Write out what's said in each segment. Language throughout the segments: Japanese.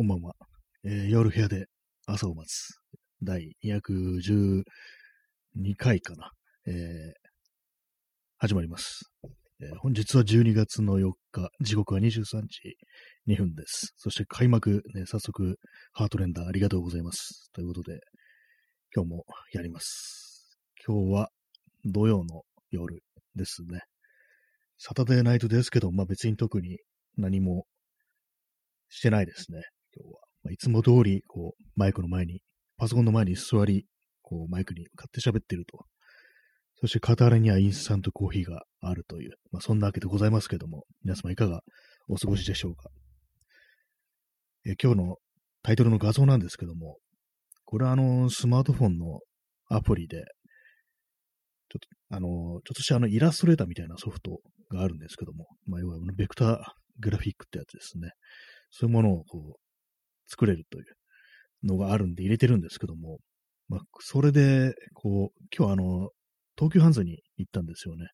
こんばんは。えー夜部屋で朝を待つ。第212回かな。えー始まります、えー本日は12月の4日、時刻は23時2分です。そして開幕、ね、早速、ハートレンダーありがとうございます。ということで、今日もやります。今日は土曜の夜ですね。サタデーナイトですけど、まあ別に特に何もしてないですね。今日は。まあ、いつも通り、こう、マイクの前に、パソコンの前に座り、こう、マイクに向かって喋ってると。そして、傍らにはインスタントコーヒーがあるという、まあ、そんなわけでございますけども、皆様いかがお過ごしでしょうか。え今日のタイトルの画像なんですけども、これはあの、スマートフォンのアプリで、ちょっと、あの、ちょっとしたあの、イラストレーターみたいなソフトがあるんですけども、まあ、要は、ベクターグラフィックってやつですね。そういうものをこう、作れるというのがあるんで入れてるんですけども、まあ、それで、こう、今日あの、東急ハンズに行ったんですよね。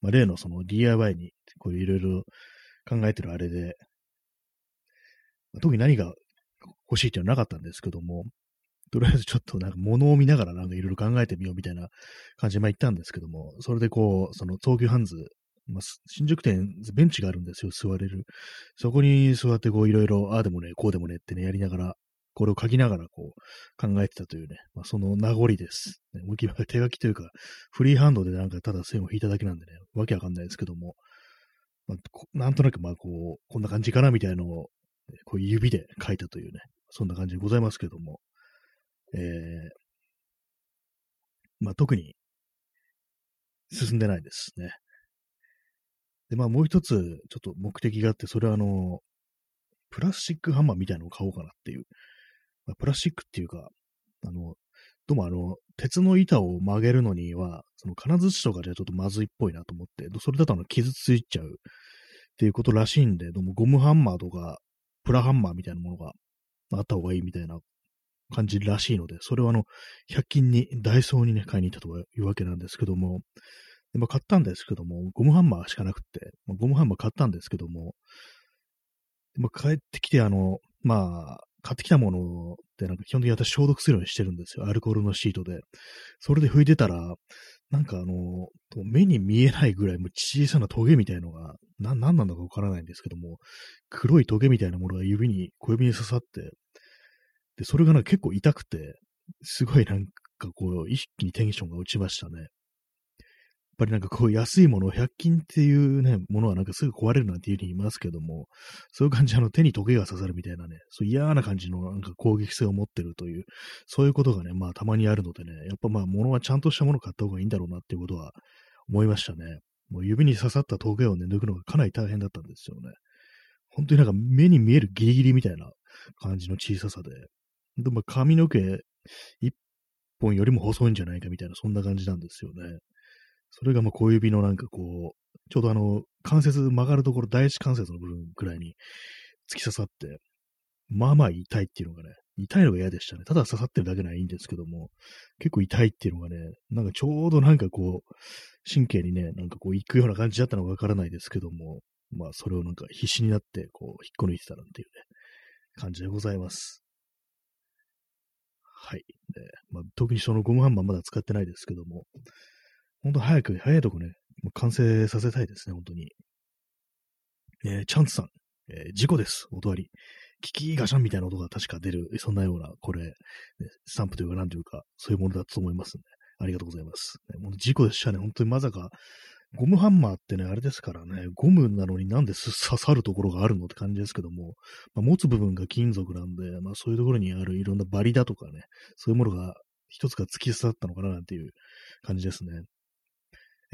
まあ、例のその DIY に、こういろいろ考えてるあれで、まあ特に何が欲しいっていうのはなかったんですけども、とりあえずちょっとなんか物を見ながらなんかいろいろ考えてみようみたいな感じでまあ行ったんですけども、それでこう、その東急ハンズ、まあ、新宿店、ベンチがあるんですよ、座れる。そこに座ってこういろいろ、ああでもね、こうでもねってね、やりながら、これを書きながらこう考えてたというね、まあ、その名残です。ね、思いっきり手書きというか、フリーハンドでなんかただ線を引いただけなんでね、わけわかんないですけども、まあ、なんとなくまあこう、こんな感じかなみたいなのを、ねこう指で書いたというね、そんな感じでございますけども、えー、まあ特に進んでないですね。で、まあもう一つ、ちょっと目的があって、それはあの、プラスチックハンマーみたいなのを買おうかなっていう。まあ、プラスチックっていうか、あの、どうもあの、鉄の板を曲げるのには、その金槌とかじゃちょっとまずいっぽいなと思って、それだとあの、傷ついちゃうっていうことらしいんで、どうもゴムハンマーとか、プラハンマーみたいなものがあった方がいいみたいな感じらしいので、それはあの、100均に、ダイソーにね、買いに行ったというわけなんですけども、でまあ、買ったんですけども、ゴムハンマーしかなくって、まあ、ゴムハンマー買ったんですけども、まあ、帰ってきて、あの、まあ、買ってきたものってなんか基本的に私消毒するようにしてるんですよ。アルコールのシートで。それで拭いてたら、なんかあの、目に見えないぐらいもう小さなトゲみたいのが、な、なんなんだかわからないんですけども、黒いトゲみたいなものが指に、小指に刺さって、で、それがなんか結構痛くて、すごいなんかこう、一気にテンションが落ちましたね。やっぱりなんかこう安いもの、100均っていうね、ものはなんかすぐ壊れるなんていうふうに言いますけども、そういう感じ、あの手にトゲが刺さるみたいなね、そう嫌な感じのなんか攻撃性を持ってるという、そういうことがね、まあたまにあるのでね、やっぱまあ物はちゃんとしたものを買った方がいいんだろうなっていうことは思いましたね。もう指に刺さったトゲをね、抜くのがかなり大変だったんですよね。本当になんか目に見えるギリギリみたいな感じの小ささで、でも髪の毛一本よりも細いんじゃないかみたいな、そんな感じなんですよね。それがまあ小指のなんかこう、ちょうどあの、関節曲がるところ、第一関節の部分くらいに突き刺さって、まあまあ痛いっていうのがね、痛いのが嫌でしたね。ただ刺さってるだけならいいんですけども、結構痛いっていうのがね、なんかちょうどなんかこう、神経にね、なんかこう行くような感じだったのかわからないですけども、まあそれをなんか必死になってこう引っこ抜いてたなんていうね、感じでございます。はい。でまあ、特にそのゴムハンマーまだ使ってないですけども、本当早く、早いとこね、完成させたいですね、本当に。えーチャンツさん、えー事故です、音割り。キキガシャンみたいな音が確か出る、そんなような、これ、ねスタンプというか何というか、そういうものだと思いますね。ありがとうございます。ね、もう事故でしたね、本当にまさか、ゴムハンマーってね、あれですからね、ゴムなのになんで刺さるところがあるのって感じですけども、まあ、持つ部分が金属なんで、まあそういうところにあるいろんなバリだとかね、そういうものが一つが突き刺さったのかななんていう感じですね。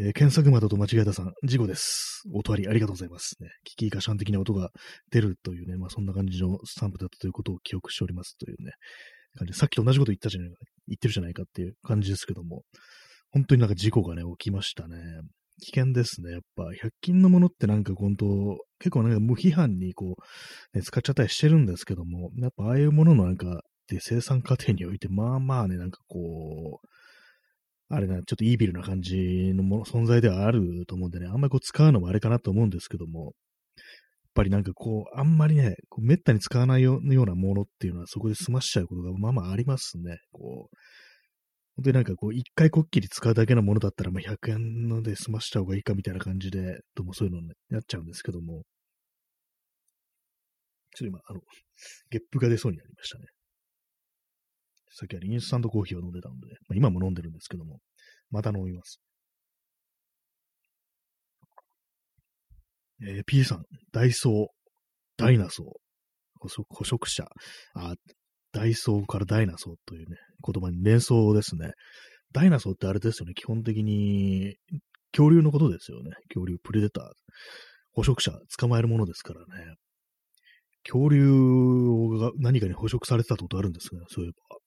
えー検索窓と間違えたさん、事故です。音ありありがとうございます。ね、キキガシャン的な音が出るというね、まあそんな感じのスタンプだったということを記憶しておりますというね、感じさっきと同じこと言ったじゃないか、言ってるじゃないかっていう感じですけども、本当になんか事故がね、起きましたね。危険ですね。やっぱ、100均のものってなんか本当、結構なんか無批判にこう、ね、使っちゃったりしてるんですけども、やっぱああいうもののなんか、で生産過程において、まあまあね、なんかこう、あれな、ちょっとイービルな感じのもの存在ではあると思うんでね、あんまりこう使うのもあれかなと思うんですけども、やっぱりなんかこう、あんまりね、こうめったに使わないようなものっていうのはそこで済ましちゃうことがまあまあありますね。こう、本当になんかこう、一回こっきり使うだけのものだったら、まあ100円ので済ましちゃう方がいいかみたいな感じで、どうもそういうのになっちゃうんですけども、ちょっと今、あの、ゲップが出そうになりましたね。さっきはインスタントコーヒーを飲んでたので、まあ、今も飲んでるんですけども、また飲みます。えー、P さん、ダイソー、ダイナソー、捕食者、あ、ダイソーからダイナソーというね、言葉に連想ですね。ダイナソーってあれですよね、基本的に恐竜のことですよね。恐竜、プレデター。捕食者、捕まえるものですからね。恐竜が何かに捕食されてたことあるんですが、ね、そういえば。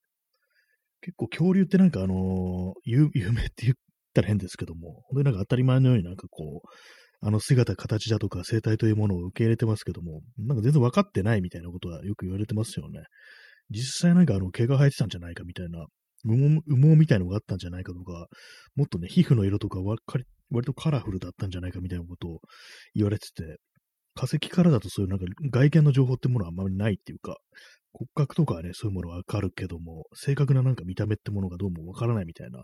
結構恐竜ってなんかあの有、有名って言ったら変ですけども、本当になんか当たり前のようになんかこう、あの姿、形だとか生態というものを受け入れてますけども、なんか全然分かってないみたいなことはよく言われてますよね。実際なんかあの毛が生えてたんじゃないかみたいな、羽毛羽毛みたいのがあったんじゃないかとか、もっとね、皮膚の色とか割とカラフルだったんじゃないかみたいなことを言われてて、化石からだとそういうなんか外見の情報ってものはあんまりないっていうか、骨格とかね、そういうものはわかるけども、正確ななんか見た目ってものがどうもわからないみたいな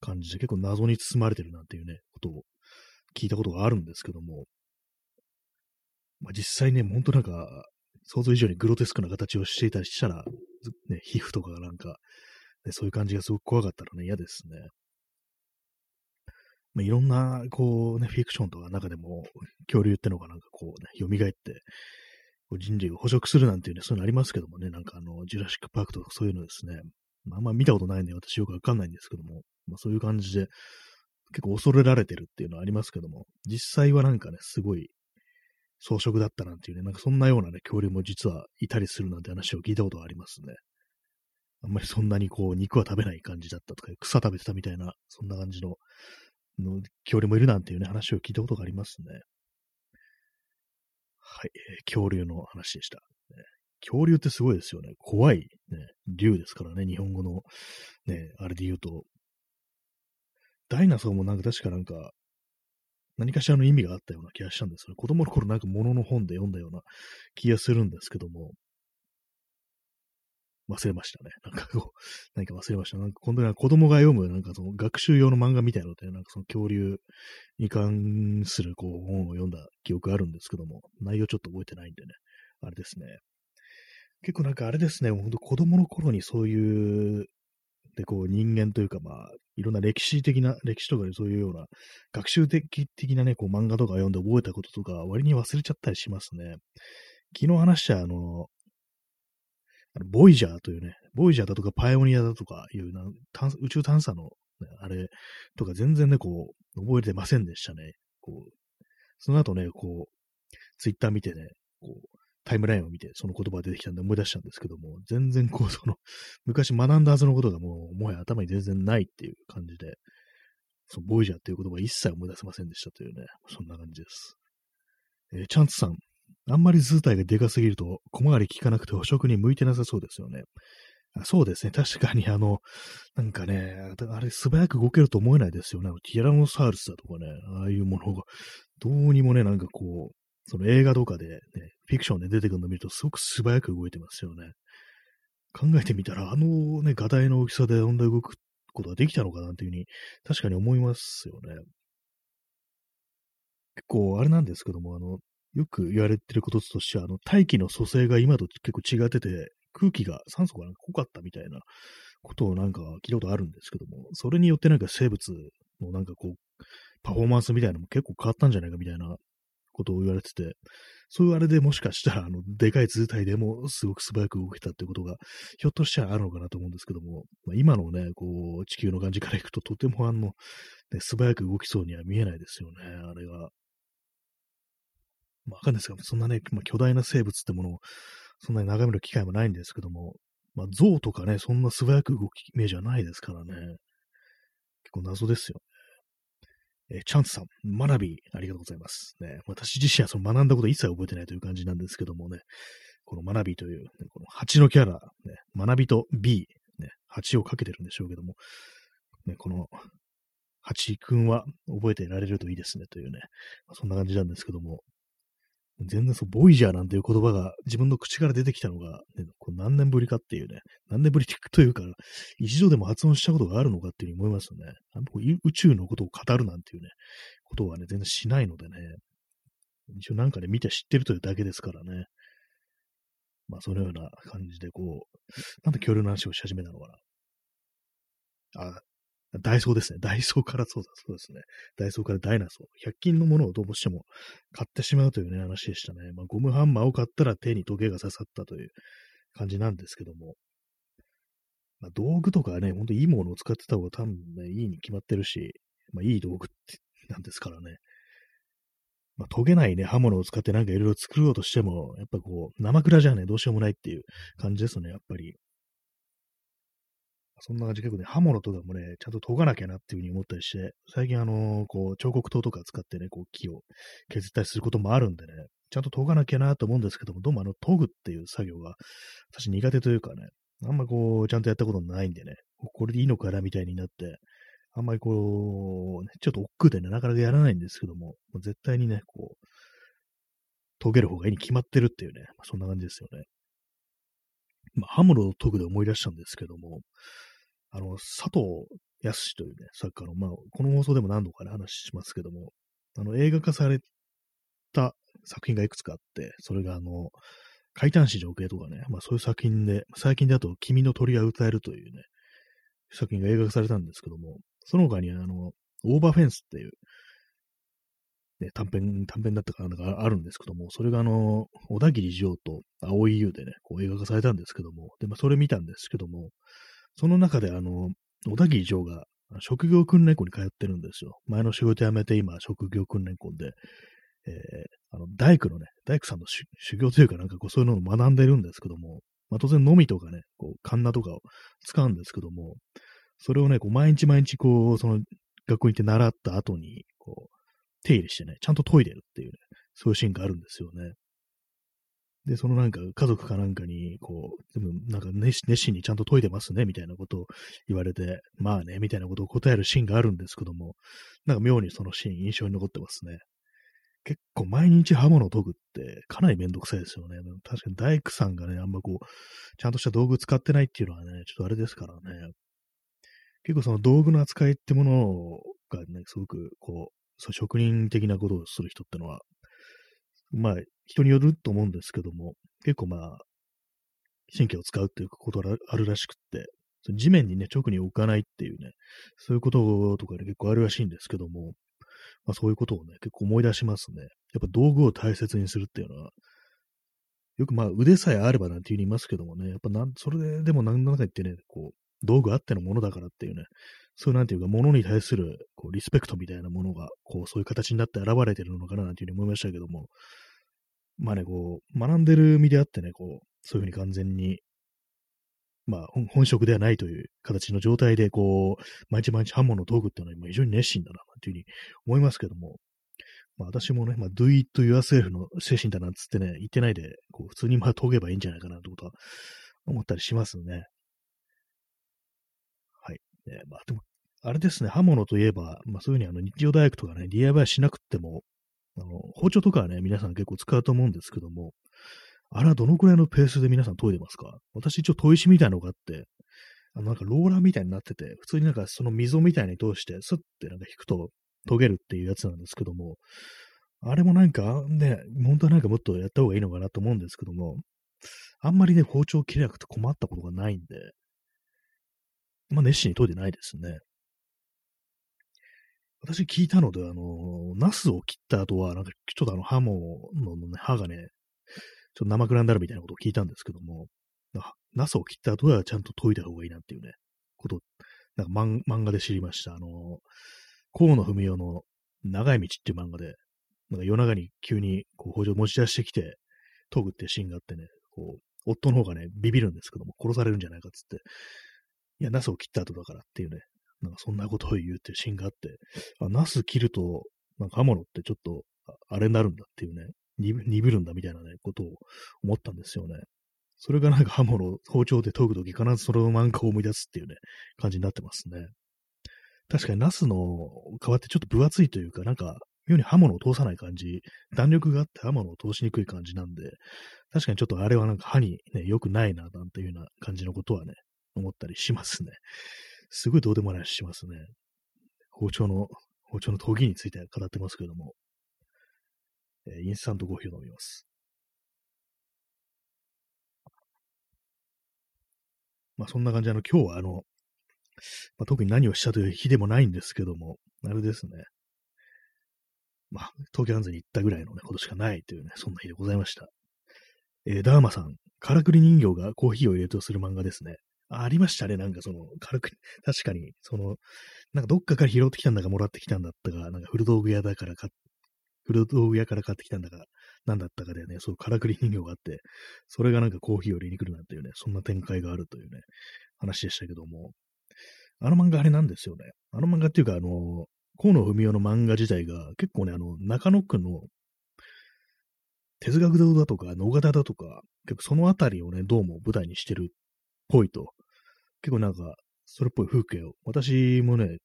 感じで結構謎に包まれてるなんていうね、ことを聞いたことがあるんですけども、まあ、実際ね、ほんとなんか、想像以上にグロテスクな形をしていたりしたら、ね、皮膚とかがなんか、ね、そういう感じがすごく怖かったらね、嫌ですね。まあ、いろんな、こうね、フィクションとか中でも、恐竜ってのがなんかこうね、蘇って、人類を捕食するなんていうね、そういうのありますけどもね、なんかあの、ジュラシックパークとかそういうのですね、まあ、んま見たことないんで私よくわかんないんですけども、まあ、そういう感じで、結構恐れられてるっていうのはありますけども、実際はなんかね、すごい草食だったなんていうね、なんかそんなようなね、恐竜も実はいたりするなんて話を聞いたことがありますね。あんまりそんなにこう、肉は食べない感じだったとか、草食べてたみたいな、そんな感じのの恐竜もいるなんていうね、話を聞いたことがありますね。はい、恐竜の話でした、恐竜ってすごいですよね。怖い、ね、竜ですからね、日本語の、ね、あれで言うと。ダイナソーもなんか確かなんか、何かしらの意味があったような気がしたんですよ。子供の頃なんか物の本で読んだような気がするんですけども、忘れましたね。なんかこう、何か忘れました。なんか今度は子供が読む、なんかその学習用の漫画みたいなので、なんかその恐竜に関するこう本を読んだ記憶あるんですけども、内容ちょっと覚えてないんでね、あれですね。結構なんかあれですね、本当子供の頃にそういう、で、こう人間というかまあ、いろんな歴史的な、歴史とかでそういうような、学習的的なね、こう漫画とか読んで覚えたこととか、割に忘れちゃったりしますね。昨日話した、あのボイジャーというね、ボイジャーだとかパイオニアだとかいうな宇宙探査の、ね、あれとか全然ね、こう、覚えてませんでしたね。こう、その後ね、こう、ツイッター見てね、こう、タイムラインを見て、その言葉が出てきたんで思い出したんですけども、全然こう、その、昔学んだはずのことがもう、もはや頭に全然ないっていう感じで、そのボイジャーっていう言葉一切思い出せませんでしたというね、そんな感じです。えー、チャンツさん、あんまり図体がでかすぎると、小回り効かなくて捕食に向いてなさそうですよね。そうですね。確かに、あの、なんかね、あれ素早く動けると思えないですよね。ティラノサウルスだとかね、ああいうものが、どうにもね、なんかこう、その映画とかで、ね、フィクションで出てくるのを見ると、すごく素早く動いてますよね。考えてみたら、あのね、画題の大きさであんな動くことができたのかなっていうふうに、確かに思いますよね。結構、あれなんですけども、あの、よく言われてることとしては、あの、大気の組成が今と結構違ってて、空気が、酸素がなんか濃かったみたいなことをなんか聞いたことあるんですけども、それによってなんか生物のなんかこう、パフォーマンスみたいなのも結構変わったんじゃないかみたいなことを言われてて、そういうあれでもしかしたら、あの、でかい図体でもすごく素早く動けたってことが、ひょっとしたらあるのかなと思うんですけども、まあ、今のね、こう、地球の感じからいくととてもあの、ね、素早く動きそうには見えないですよね、あれが。まあ、わかんないですが、そんなね、まあ、巨大な生物ってものを、そんなに眺める機会もないんですけども、まあ、象とかね、そんな素早く動きイメージはないですからね。結構謎ですよ。え、チャンスさん、学び、ありがとうございます。ね、私自身はその学んだこと一切覚えてないという感じなんですけどもね、この学びという、ね、この8のキャラ、ね、学びと B、ね、8をかけてるんでしょうけども、ね、この8君は覚えていられるといいですねというね、そんな感じなんですけども、全然そう、ボイジャーなんていう言葉が自分の口から出てきたのが、ね、こ何年ぶりかっていうね、何年ぶりというか、一度でも発音したことがあるのかっていうふうに思いますよね。あの宇宙のことを語るなんていうね、ことはね、全然しないのでね、一応なんかね、見て知ってるというだけですからね。まあ、そのような感じで、こう、なんで恐竜の話をし始めたのかな。あ、ダイソーですね。ダイソーからそうだ、そうですね。ダイソーからダイナソー。100均のものをどうしても買ってしまうというね、話でしたね。まあ、ゴムハンマーを買ったら手に時計が刺さったという感じなんですけども。まあ、道具とかね、ほんといいものを使ってた方が多分ね、いいに決まってるし、まあ、いい道具ってなんですからね。まあ、研げないね、刃物を使ってなんかいろいろ作ろうとしても、やっぱこう、生倉じゃね、どうしようもないっていう感じですよね、やっぱり。そんな感じ結構ね、刃物とかもね、ちゃんと研がなきゃなっていうふうに思ったりして、最近あのー、こう、彫刻刀とか使ってね、こう、木を削ったりすることもあるんでね、ちゃんと研がなきゃなと思うんですけども、どうもあの、研ぐっていう作業が、私苦手というかね、あんまこう、ちゃんとやったことないんでね、これでいいのかなみたいになって、あんまりこう、ね、ちょっと億劫でね、なかなかやらないんですけども、絶対にね、こう、研げる方がいいに決まってるっていうね、そんな感じですよね。まあ、刃物を研ぐで思い出したんですけども、あの、佐藤康というね、作家の、まあ、この放送でも何度かね、話しますけども、あの、映画化された作品がいくつかあって、それがあの、怪談史情景とかね、まあそういう作品で、最近だと君の鳥が歌えるというね、作品が映画化されたんですけども、その他にあの、オーバーフェンスっていう、ね、短編、短編だったかなんかあるんですけども、それがあの、小田切城と青井優でね、こう映画化されたんですけども、で、まあそれ見たんですけども、その中であの、小田切城が職業訓練校に通ってるんですよ。前の仕事辞めて今、職業訓練校で、えー、あの、大工のね、大工さんの修行というかなんかこうそういうのを学んでるんですけども、まあ当然、のみとかね、こう、カンナとかを使うんですけども、それをね、こう、毎日毎日こう、その、学校に行って習った後に、こう、手入れしてね、ちゃんと研いでるっていうね、そういうシーンがあるんですよね。で、そのなんか家族かなんかに、こう、でもなんか熱心にちゃんと研いでますね、みたいなことを言われて、まあね、みたいなことを答えるシーンがあるんですけども、なんか妙にそのシーン印象に残ってますね。結構毎日刃物を研ぐってかなりめんどくさいですよね。確かに大工さんがね、あんまこう、ちゃんとした道具使ってないっていうのはね、ちょっとあれですからね。結構その道具の扱いってものがね、すごくこう、そう職人的なことをする人ってのは、まあ、人によると思うんですけども、結構まあ、神経を使うっていうことがあるらしくって、地面にね、直に置かないっていうね、そういうこととかね、結構あるらしいんですけども、まあそういうことをね、結構思い出しますね。やっぱ道具を大切にするっていうのは、よくまあ腕さえあればなんていうふうに言いますけどもね、やっぱなん、それでも何の中言ってね、こう、道具あってのものだからっていうね、そういうなんていうか、ものに対するこうリスペクトみたいなものが、こう、そういう形になって現れてるのかななんていうふうに思いましたけども、まあね、こう、学んでる身であってね、こう、そういうふうに完全にまあ、本職ではないという形の状態で、こう、毎日毎日刃物を研ぐっていうのは非常に熱心だな、というふうに思いますけども、まあ私もね、まあ、do it yourself の精神だなんつってね、言ってないで、こう、普通にまあ研げばいいんじゃないかなということは思ったりしますね。ね、まあでも、あれですね、刃物といえば、まあそういうふうにあの日常大工とかね、DIY しなくても、あの、包丁とかはね、皆さん結構使うと思うんですけども、あれはどのくらいのペースで皆さん研いでますか？私一応砥石みたいなのがあって、あのなんかローラーみたいになってて、普通になんかその溝みたいに通して、スッてなんか引くと研げるっていうやつなんですけども、あれもなんかね、本当はなんかもっとやった方がいいのかなと思うんですけども、あんまりね、包丁切れなくて困ったことがないんで、まあ熱心に研いでないですね。私聞いたので、あの、ナスを切った後は、なんかちょっとあの刃物の、ね、刃がね、ちょっと生倉になるみたいなことを聞いたんですけども、ナスを切った後はちゃんと研いだ方がいいなっていうね、こと、なんか漫画で知りました。あの、河野文雄の長い道っていう漫画で、なんか夜中に急にこう包丁持ち出してきて研ぐってシーンがあってね、こう、夫の方がね、ビビるんですけども、殺されるんじゃないかっつって、いや、ナスを切った後だからっていうね、なんかそんなことを言うっていうシーンがあって、あ、ナス切ると、なんか刃物ってちょっと、あれになるんだっていうね、鈍るんだみたいなね、ことを思ったんですよね。それがなんか刃物、包丁で研ぐとき必ずその漫画を思い出すっていうね、感じになってますね。確かにナスの皮ってちょっと分厚いというか、なんか妙に刃物を通さない感じ、弾力があって刃物を通しにくい感じなんで、確かにちょっとあれはなんか歯にね、良くないな、なんていうような感じのことはね、思ったりしますね。すごいどうでもないしますね。包丁の、包丁の研ぎについて語ってますけども、えー、インスタントコーヒーを飲みます。まあそんな感じで、あの、今日はあの、まあ、特に何をしたという日でもないんですけども、あれですね。まあ、東京ハンズに行ったぐらいのね、ことしかないというね、そんな日でございました。えー、ダーマさん、からくり人形がコーヒーを入れとする漫画ですね。ありましたね、なんかその、からく、確かに、その、なんかどっかから拾ってきたんだかもらってきたんだったか、なんか古道具屋だから買古道具屋から買ってきたんだか、なんだったかでね、そう、からくり人形があって、それがなんかコーヒーを入れに来るなんていうね、そんな展開があるというね、話でしたけども、あの漫画あれなんですよね。あの漫画っていうか、あの、河野文雄の漫画自体が結構ね、あの、中野区の哲学堂だとか、野方だとか、結構そのあたりをね、どうも舞台にしてるぽいと。結構なんか、それっぽい風景を、私もね、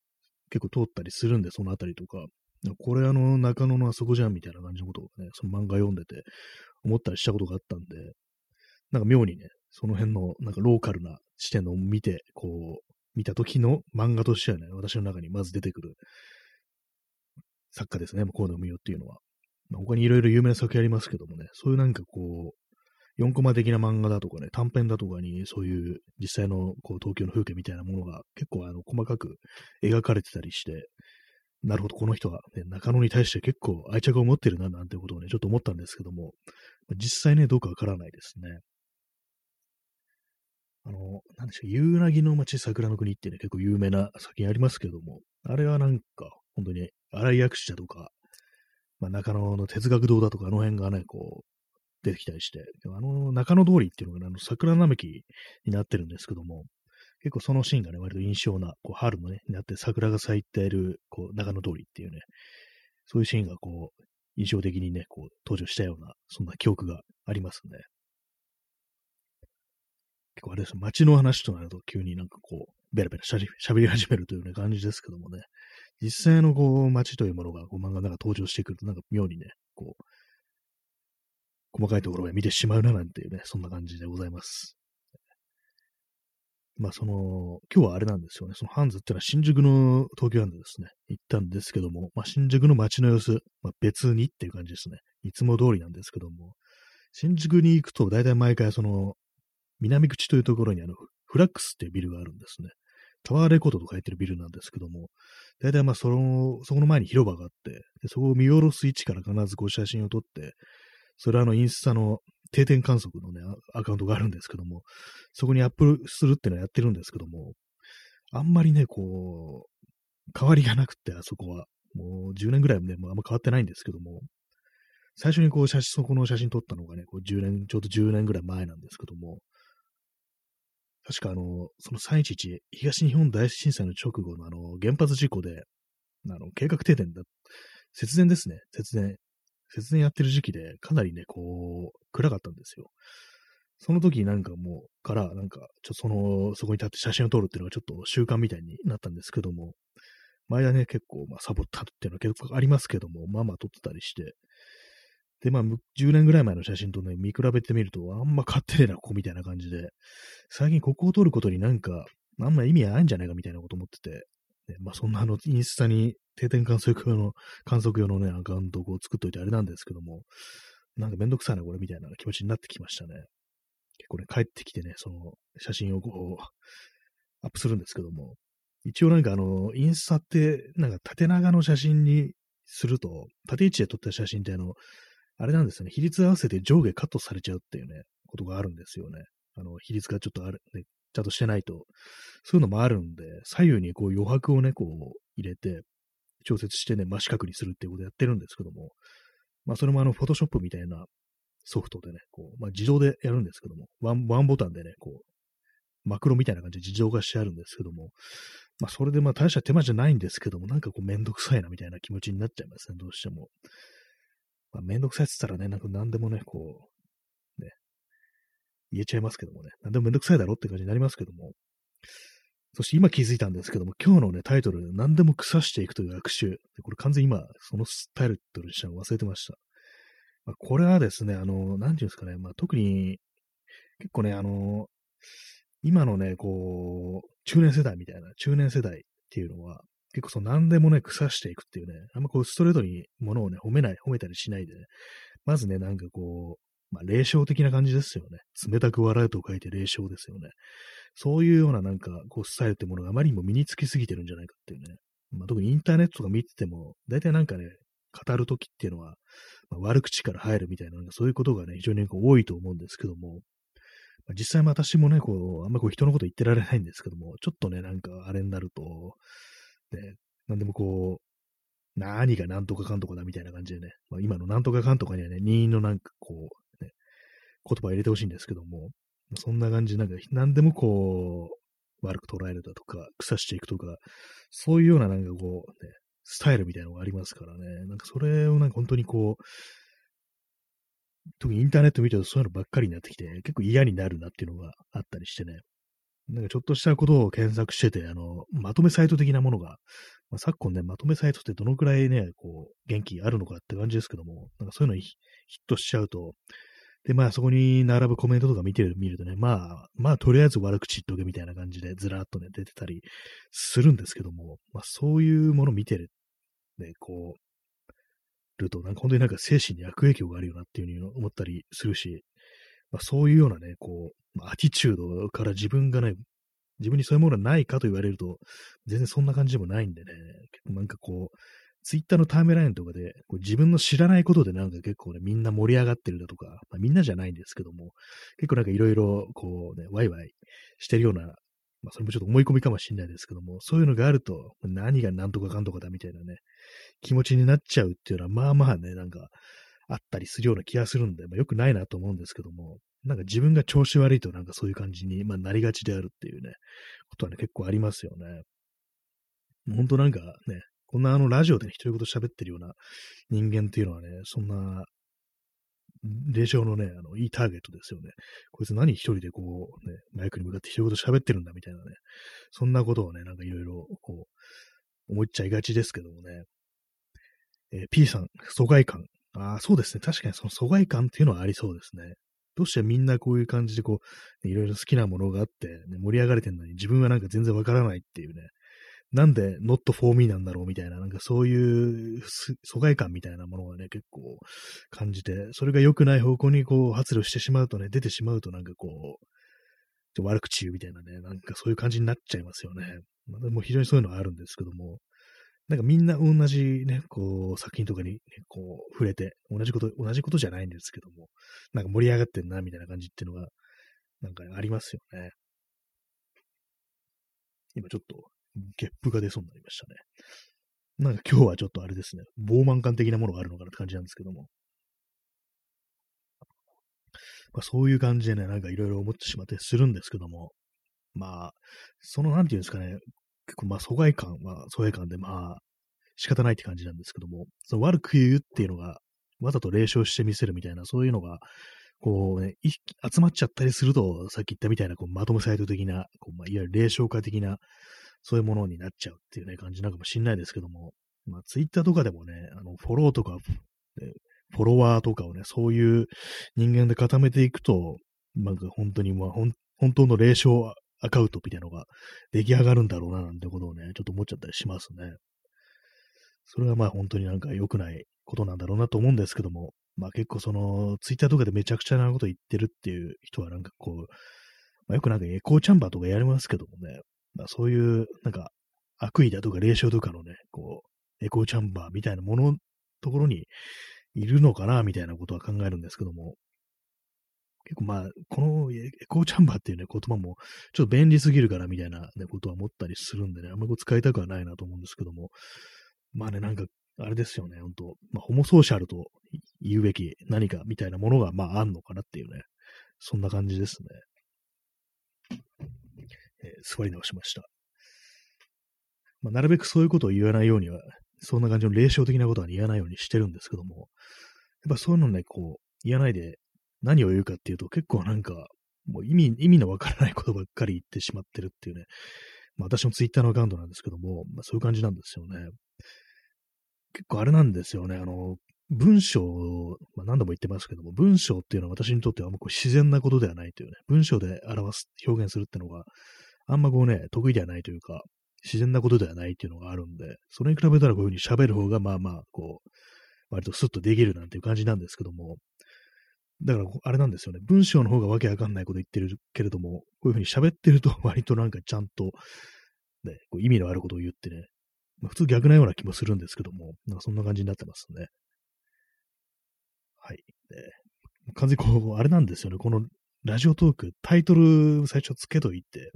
結構通ったりするんで、そのあたりとか、これあの、中野のあそこじゃんみたいな感じのことをね、その漫画読んでて、思ったりしたことがあったんで、なんか妙にね、その辺の、なんかローカルな視点を見て、こう、見た時の漫画としてはね、私の中にまず出てくる。作家ですね、河野文雄っていうのは。まあ、他にいろいろ有名な作品ありますけどもね、そういうなんかこう、4コマ的な漫画だとかね、短編だとかに、そういう実際のこう東京の風景みたいなものが結構あの細かく描かれてたりして、なるほど、この人は、ね、中野に対して結構愛着を持ってるな、なんてことをね、ちょっと思ったんですけども、実際ね、どうかわからないですね。あの、なんでしょう、夕凪の町桜の国ってね、結構有名な作品ありますけども、あれはなんか、本当に、荒井薬師者とか、まあ、中野の哲学堂だとか、あの辺がね、こう、出てきたりして、あの、中野通りっていうのが、あの桜並木になってるんですけども、結構そのシーンがね、割と印象な、こう、春のね、になって桜が咲いている、こう、中野通りっていうね、そういうシーンがこう、印象的にね、こう、登場したような、そんな記憶がありますね。結構あれです街の話となると急になんかこう、ベラベラしゃべり始めるというね、感じですけどもね、実際のこう、街というものがこう漫画の中登場してくると、なんか妙にね、こう、細かいところまで見てしまうななんていうね、そんな感じでございます。まあその、今日はあれなんですよね。そのハンズってのは新宿の東京ハンズですね。行ったんですけども、まあ新宿の街の様子、まあ別にっていう感じですね。いつも通りなんですけども、新宿に行くと大体毎回その、南口というところにあの、フラックスっていうビルがあるんですね。タワーレコードと書いてるビルなんですけども、大体まあその、そこの前に広場があって、でそこを見下ろす位置から必ずこう写真を撮って、それはあのインスタの定点観測のね、アカウントがあるんですけども、そこにアップするっていうのはやってるんですけども、あんまりね、こう、変わりがなくって、あそこは。もう10年ぐらいね、もうあんま変わってないんですけども、最初にこう写真、そこの写真撮ったのがね、こう10年、ちょうど10年ぐらい前なんですけども、確かあの、その311東日本大震災の直後のあの、原発事故で、あの、計画停電だ、節電ですね、節電。節電やってる時期で、かなりね、こう、暗かったんですよ。その時なんかもう、から、なんか、ちょっとその、そこに立って写真を撮るっていうのがちょっと習慣みたいになったんですけども、前はね、結構、まあ、サボったっていうのは結構ありますけども、まあまあ撮ってたりして、で、まあ、10年ぐらい前の写真とね、見比べてみると、あんま買ってねえな、ここみたいな感じで、最近ここを撮ることになんか、あんま意味ないんじゃないかみたいなこと思ってて、ね、まあ、そんなあの、インスタに定点観測用の、観測用のね、アカウントをこう作っといてあれなんですけども、なんかめんどくさいな、これみたいな気持ちになってきましたね。結構ね、帰ってきてね、その写真をこう、アップするんですけども、一応なんかあの、インスタって、なんか縦長の写真にすると、縦位置で撮った写真ってあの、あれなんですよね、比率合わせて上下カットされちゃうっていうね、ことがあるんですよね。あの、比率がちょっとある、ね、ちゃんとしてないと。そういうのもあるんで、左右にこう余白をね、こう入れて、調節してね、真四角にするっていうことをやってるんですけども、まあそれもあの、フォトショップみたいなソフトでね、こう、まあ自動でやるんですけども、ワン、ワンボタンでね、こう、マクロみたいな感じで自動化してあるんですけども、まあそれでまあ大した手間じゃないんですけども、なんかこうめんどくさいなみたいな気持ちになっちゃいますね、どうしても。まあめんどくさいって言ったらね、なんか何でもね、こう、言えちゃいますけどもね、何でもめんどくさいだろって感じになりますけども、そして今気づいたんですけども、今日のね、タイトル、何でも腐していくという悪臭。これ完全に今、そのタイトルにしたの忘れてました。まあ、これはですね、あの、なんていうんですかね、まあ、特に、結構ね、あの、今のね、こう、中年世代みたいな、中年世代っていうのは、結構その何でもね、腐していくっていうね、あんまこうストレートにものをね、褒めない、褒めたりしないでね、まずね、なんかこう、まあ、霊障的な感じですよね。冷たく笑うと書いて霊障ですよね。そういうようななんか、こう、スタイルってものがあまりにも身につきすぎてるんじゃないかっていうね。まあ、特にインターネットとか見てても、大体なんかね、語るときっていうのは、まあ、悪口から入るみたいな、なそういうことがね、非常に多いと思うんですけども、まあ、実際私もね、こう、あんまこう人のこと言ってられないんですけども、ちょっとね、なんかあれになると、ね、なんでもこう、何がなんとかかんとかだみたいな感じでね、まあ、今のなんとかかんとかにはね、任意のなんかこう、言葉を入れてほしいんですけども、そんな感じ、なんか、何でもこう、悪く捉えるだとか、腐していくとか、そういうようななんかこう、ね、スタイルみたいなのがありますからね。なんかそれをなんか本当にこう、特にインターネット見てるとそういうのばっかりになってきて、結構嫌になるなっていうのがあったりしてね。なんかちょっとしたことを検索してて、あの、まとめサイト的なものが、まあ、昨今ね、まとめサイトってどのくらいね、こう、元気あるのかって感じですけども、なんかそういうのにヒットしちゃうと、で、まあそこに並ぶコメントとか見てる、見るとね、まあ、まあとりあえず悪口言っとけみたいな感じでずらっとね、出てたりするんですけども、まあそういうもの見てる、ね、こう、ると、なんか本当になんか精神に悪影響があるよなっていうふうに思ったりするし、まあそういうようなね、こう、まあ、アティチュードから自分がね、自分にそういうものはないかと言われると、全然そんな感じでもないんでね、結構なんかこう、ツイッターのタイムラインとかで、こう自分の知らないことでなんか結構ね、みんな盛り上がってるだとか、まあ、みんなじゃないんですけども、結構なんかいろいろこうね、ワイワイしてるような、まあそれもちょっと思い込みかもしれないですけども、そういうのがあると、何が何とかかんとかだみたいなね、気持ちになっちゃうっていうのは、まあまあね、なんか、あったりするような気がするんで、まあ、よくないなと思うんですけども、なんか自分が調子悪いとなんかそういう感じに、まあ、なりがちであるっていうね、ことはね、結構ありますよね。本当なんかね、こんなあのラジオでね、独り言喋ってるような人間っていうのはね、そんな、霊障のね、あの、いいターゲットですよね。こいつ何一人でこう、ね、マイクに向かって独り言喋ってるんだみたいなね、そんなことをね、なんかいろいろ、こう、思っちゃいがちですけどもね。えー、P さん、疎外感。ああ、そうですね。確かにその疎外感っていうのはありそうですね。どうしてみんなこういう感じでこう、いろいろ好きなものがあって、ね、盛り上がれてるのに自分はなんか全然わからないっていうね、なんで not for me なんだろうみたいな、なんかそういう疎外感みたいなものがね、結構感じて、それが良くない方向にこう発露してしまうとね、出てしまうとなんかこう、悪口言うみたいなね、なんかそういう感じになっちゃいますよね。まあ、でも非常にそういうのはあるんですけども、なんかみんな同じね、こう、作品とかに、ね、こう、触れて、同じこと、同じことじゃないんですけども、なんか盛り上がってんな、みたいな感じっていうのが、なんかありますよね。今ちょっとゲップが出そうになりましたね。なんか今日はちょっとあれですね、傲慢感的なものがあるのかなって感じなんですけども。まあ、そういう感じでね、なんかいろいろ思ってしまってするんですけども、まあ、その、なんていうんですかね、結構まあ疎外感は疎外感でまあ、仕方ないって感じなんですけども、その悪く言うっていうのが、わざと霊障してみせるみたいな、そういうのが、こうね、集まっちゃったりすると、さっき言ったみたいな、こうまとめサイト的な、こうまあ、いわゆる霊障化的なそういうものになっちゃうっていうね、感じなのかもしんないですけども、まあ、ツイッターとかでもね、あの、フォローとか、フォロワーとかをね、そういう人間で固めていくと、なんか本当に、まあ、本当の霊障アカウントみたいなのが出来上がるんだろうな、なんてことをね、ちょっと思っちゃったりしますね。それがまあ本当になんか良くないことなんだろうなと思うんですけども、まあ結構その、ツイッターとかでめちゃくちゃなこと言ってるっていう人はなんかこう、まあ、よくなんかエコーチャンバーとかやりますけどもね、まあ、そういう、なんか、悪意だとか霊障とかのね、こう、エコーチャンバーみたいなもの、ところにいるのかな、みたいなことは考えるんですけども、結構まあ、このエコーチャンバーっていうね、言葉も、ちょっと便利すぎるから、みたいな、ね、ことは思ったりするんでね、あんまり使いたくはないなと思うんですけども、まあね、なんか、あれですよね、本当まあ、ホモソーシャルと言うべき何かみたいなものが、まあ、あんのかなっていうね、そんな感じですね。えー、座り直しました。まあ、なるべくそういうことを言わないようには、そんな感じの霊障的なことは言わないようにしてるんですけども、やっぱそういうのね、こう、言わないで何を言うかっていうと、結構なんか、もう意味、意味のわからないことばっかり言ってしまってるっていうね、まあ、私のツイッターのアカウントなんですけども、まあ、そういう感じなんですよね。結構あれなんですよね。あの、文章、まあ、何度も言ってますけども、文章っていうのは私にとってはあんまこう自然なことではないというね、文章で表す、表現するっていうのが、あんまこうね、得意ではないというか、自然なことではないっていうのがあるんで、それに比べたらこういうふうに喋る方が、まあまあ、こう、割とスッとできるなんていう感じなんですけども、だから、あれなんですよね。文章の方がわけわかんないこと言ってるけれども、こういうふうに喋ってると 割となんかちゃんと、ね、こう意味のあることを言ってね、まあ、普通逆なような気もするんですけども、なんかそんな感じになってますね。はい。完全にこう、あれなんですよね。このラジオトーク、タイトル最初つけといて、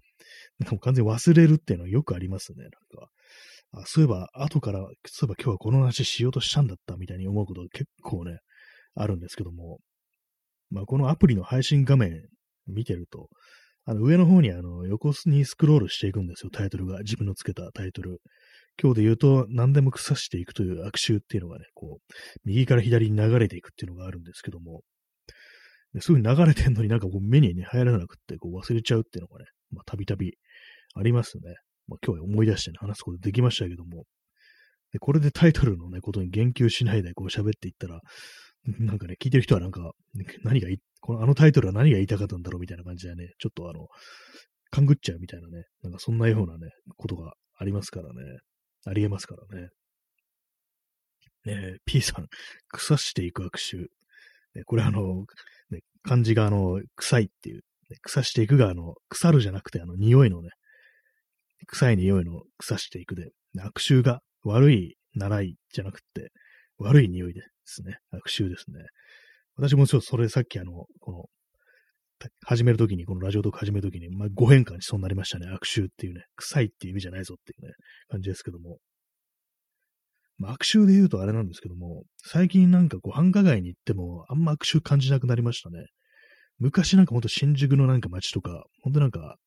なんかもう完全に忘れるっていうのはよくありますね。なんか、あそういえば、後から、そういえば今日はこの話しようとしたんだったみたいに思うこと結構ね、あるんですけども、まあ、このアプリの配信画面見てると、あの上の方にあの横にスクロールしていくんですよ、タイトルが。自分のつけたタイトル。今日で言うと、何でも腐していくという悪臭っていうのがね、こう、右から左に流れていくっていうのがあるんですけども、そういう流れてんのになんかこう目に、ね、入らなくってこう忘れちゃうっていうのがね、まあたびたびありますね。まあ今日は思い出してね、話すことできましたけども、でこれでタイトルのね、ことに言及しないでこう喋っていったら、なんかね、聞いてる人はなんか、何がこのあのタイトルは何が言いたかったんだろうみたいな感じでね、ちょっとあの、勘ぐっちゃうみたいなね、なんかそんなようなね、ことがありますからね。ありえますからね。ね P さん、腐していく悪臭。ね、これあの、ね、漢字があの、臭いっていう、ね、腐していくがあの、腐るじゃなくてあの、匂いのね、臭い匂いの腐していくで、悪臭が悪い習いじゃなくて、悪い匂いですね。悪臭ですね。私もちょっとそれさっきあの、この、始めるときに、このラジオトーク始めるときに、まあ、語変換しそうになりましたね。悪臭っていうね、臭いっていう意味じゃないぞっていうね、感じですけども。悪臭で言うとあれなんですけども、最近なんかこう繁華街に行ってもあんま悪臭感じなくなりましたね。昔なんかほんと新宿のなんか街とか、ほんとなんか、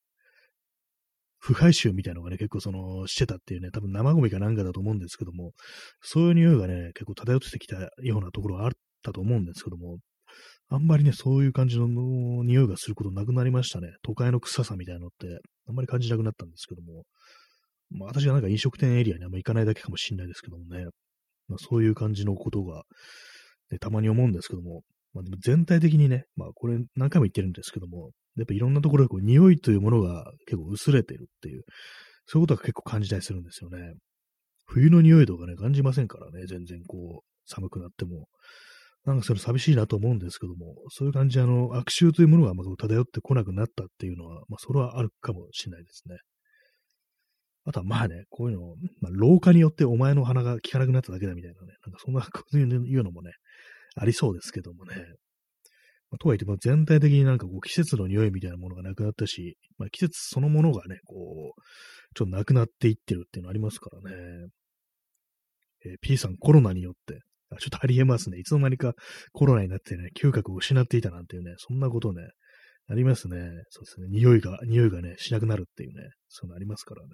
腐敗臭みたいなのがね、結構その、してたっていうね、多分生ゴミかなんかだと思うんですけども、そういう匂いがね、結構漂ってきたようなところがあったと思うんですけども、あんまりね、そういう感じの匂いがすることなくなりましたね。都会の臭さみたいなのって、あんまり感じなくなったんですけども、まあ、私がなんか飲食店エリアにあんま行かないだけかもしれないですけどもね、まあ、そういう感じのことが、ね、たまに思うんですけども、まあ、でも全体的にね、まあこれ何回も言ってるんですけども、やっぱいろんなところでこう匂いというものが結構薄れてるっていう、そういうことが結構感じたりするんですよね。冬の匂いとかね、感じませんからね、全然こう、寒くなっても。なんかそれ寂しいなと思うんですけども、そういう感じであの、悪臭というものがま漂ってこなくなったっていうのは、まあそれはあるかもしれないですね。あとはまあね、こういうの、まあ、老化によってお前の鼻が効かなくなっただけだみたいなね、なんかそんな こと言うのもね、ありそうですけどもね。まあ、とはいっても全体的になんかこう季節の匂いみたいなものがなくなったし、まあ、季節そのものがね、こう、ちょっとなくなっていってるっていうのありますからね。えー、P さんコロナによって、ちょっとありえますね。いつの間にかコロナになってね、嗅覚を失っていたなんていうね、そんなことね、ありますね。そうですね。匂いが、匂いがね、しなくなるっていうね、そういうのありますからね。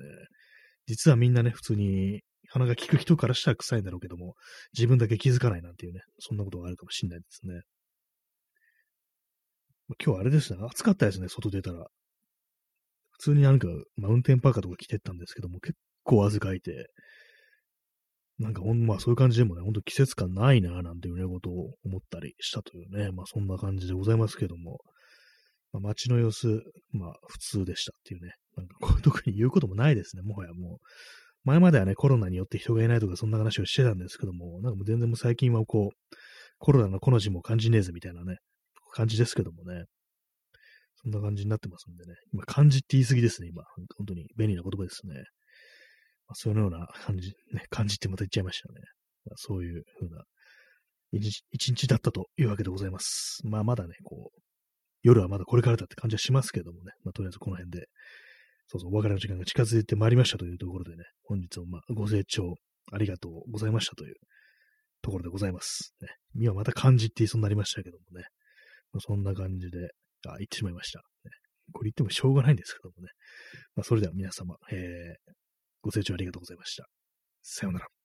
実はみんなね、普通に鼻が利く人からしたら臭いんだろうけども、自分だけ気づかないなんていうね、そんなことがあるかもしれないですね。今日あれですね、暑かったですね、外出たら。普通になんか、マウンテンパーカーとか着てったんですけども、結構汗かいて、なんかほん、まあそういう感じでもね、ほんと季節感ないな、なんていうね、ことを思ったりしたというね、まあそんな感じでございますけども、まあ、街の様子、まあ普通でしたっていうね、なんかこう 特に言うこともないですね、もはやもう。前まではね、コロナによって人がいないとかそんな話をしてたんですけども、なんかもう全然もう最近はこう、コロナのこの字も感じねえぜみたいなね、感じですけどもね。そんな感じになってますんでね。今、漢字って言い過ぎですね、今。本当に便利な言葉ですね。まあ、そのような感じ、ね、漢字ってまた言っちゃいましたね。まあ、そういうふうな一日だったというわけでございます。まあ、まだね、こう、夜はまだこれからだって感じはしますけどもね。まあ、とりあえずこの辺で、そうそう、お別れの時間が近づいてまいりましたというところでね、本日もまあご清聴ありがとうございましたというところでございます。ね、今また漢字って言いそうになりましたけどもね。まあ、そんな感じで、あ、言ってしまいました。ね、これ言ってもしょうがないんですけどもね。まあ、それでは皆様、えー、ご清聴ありがとうございました。さようなら。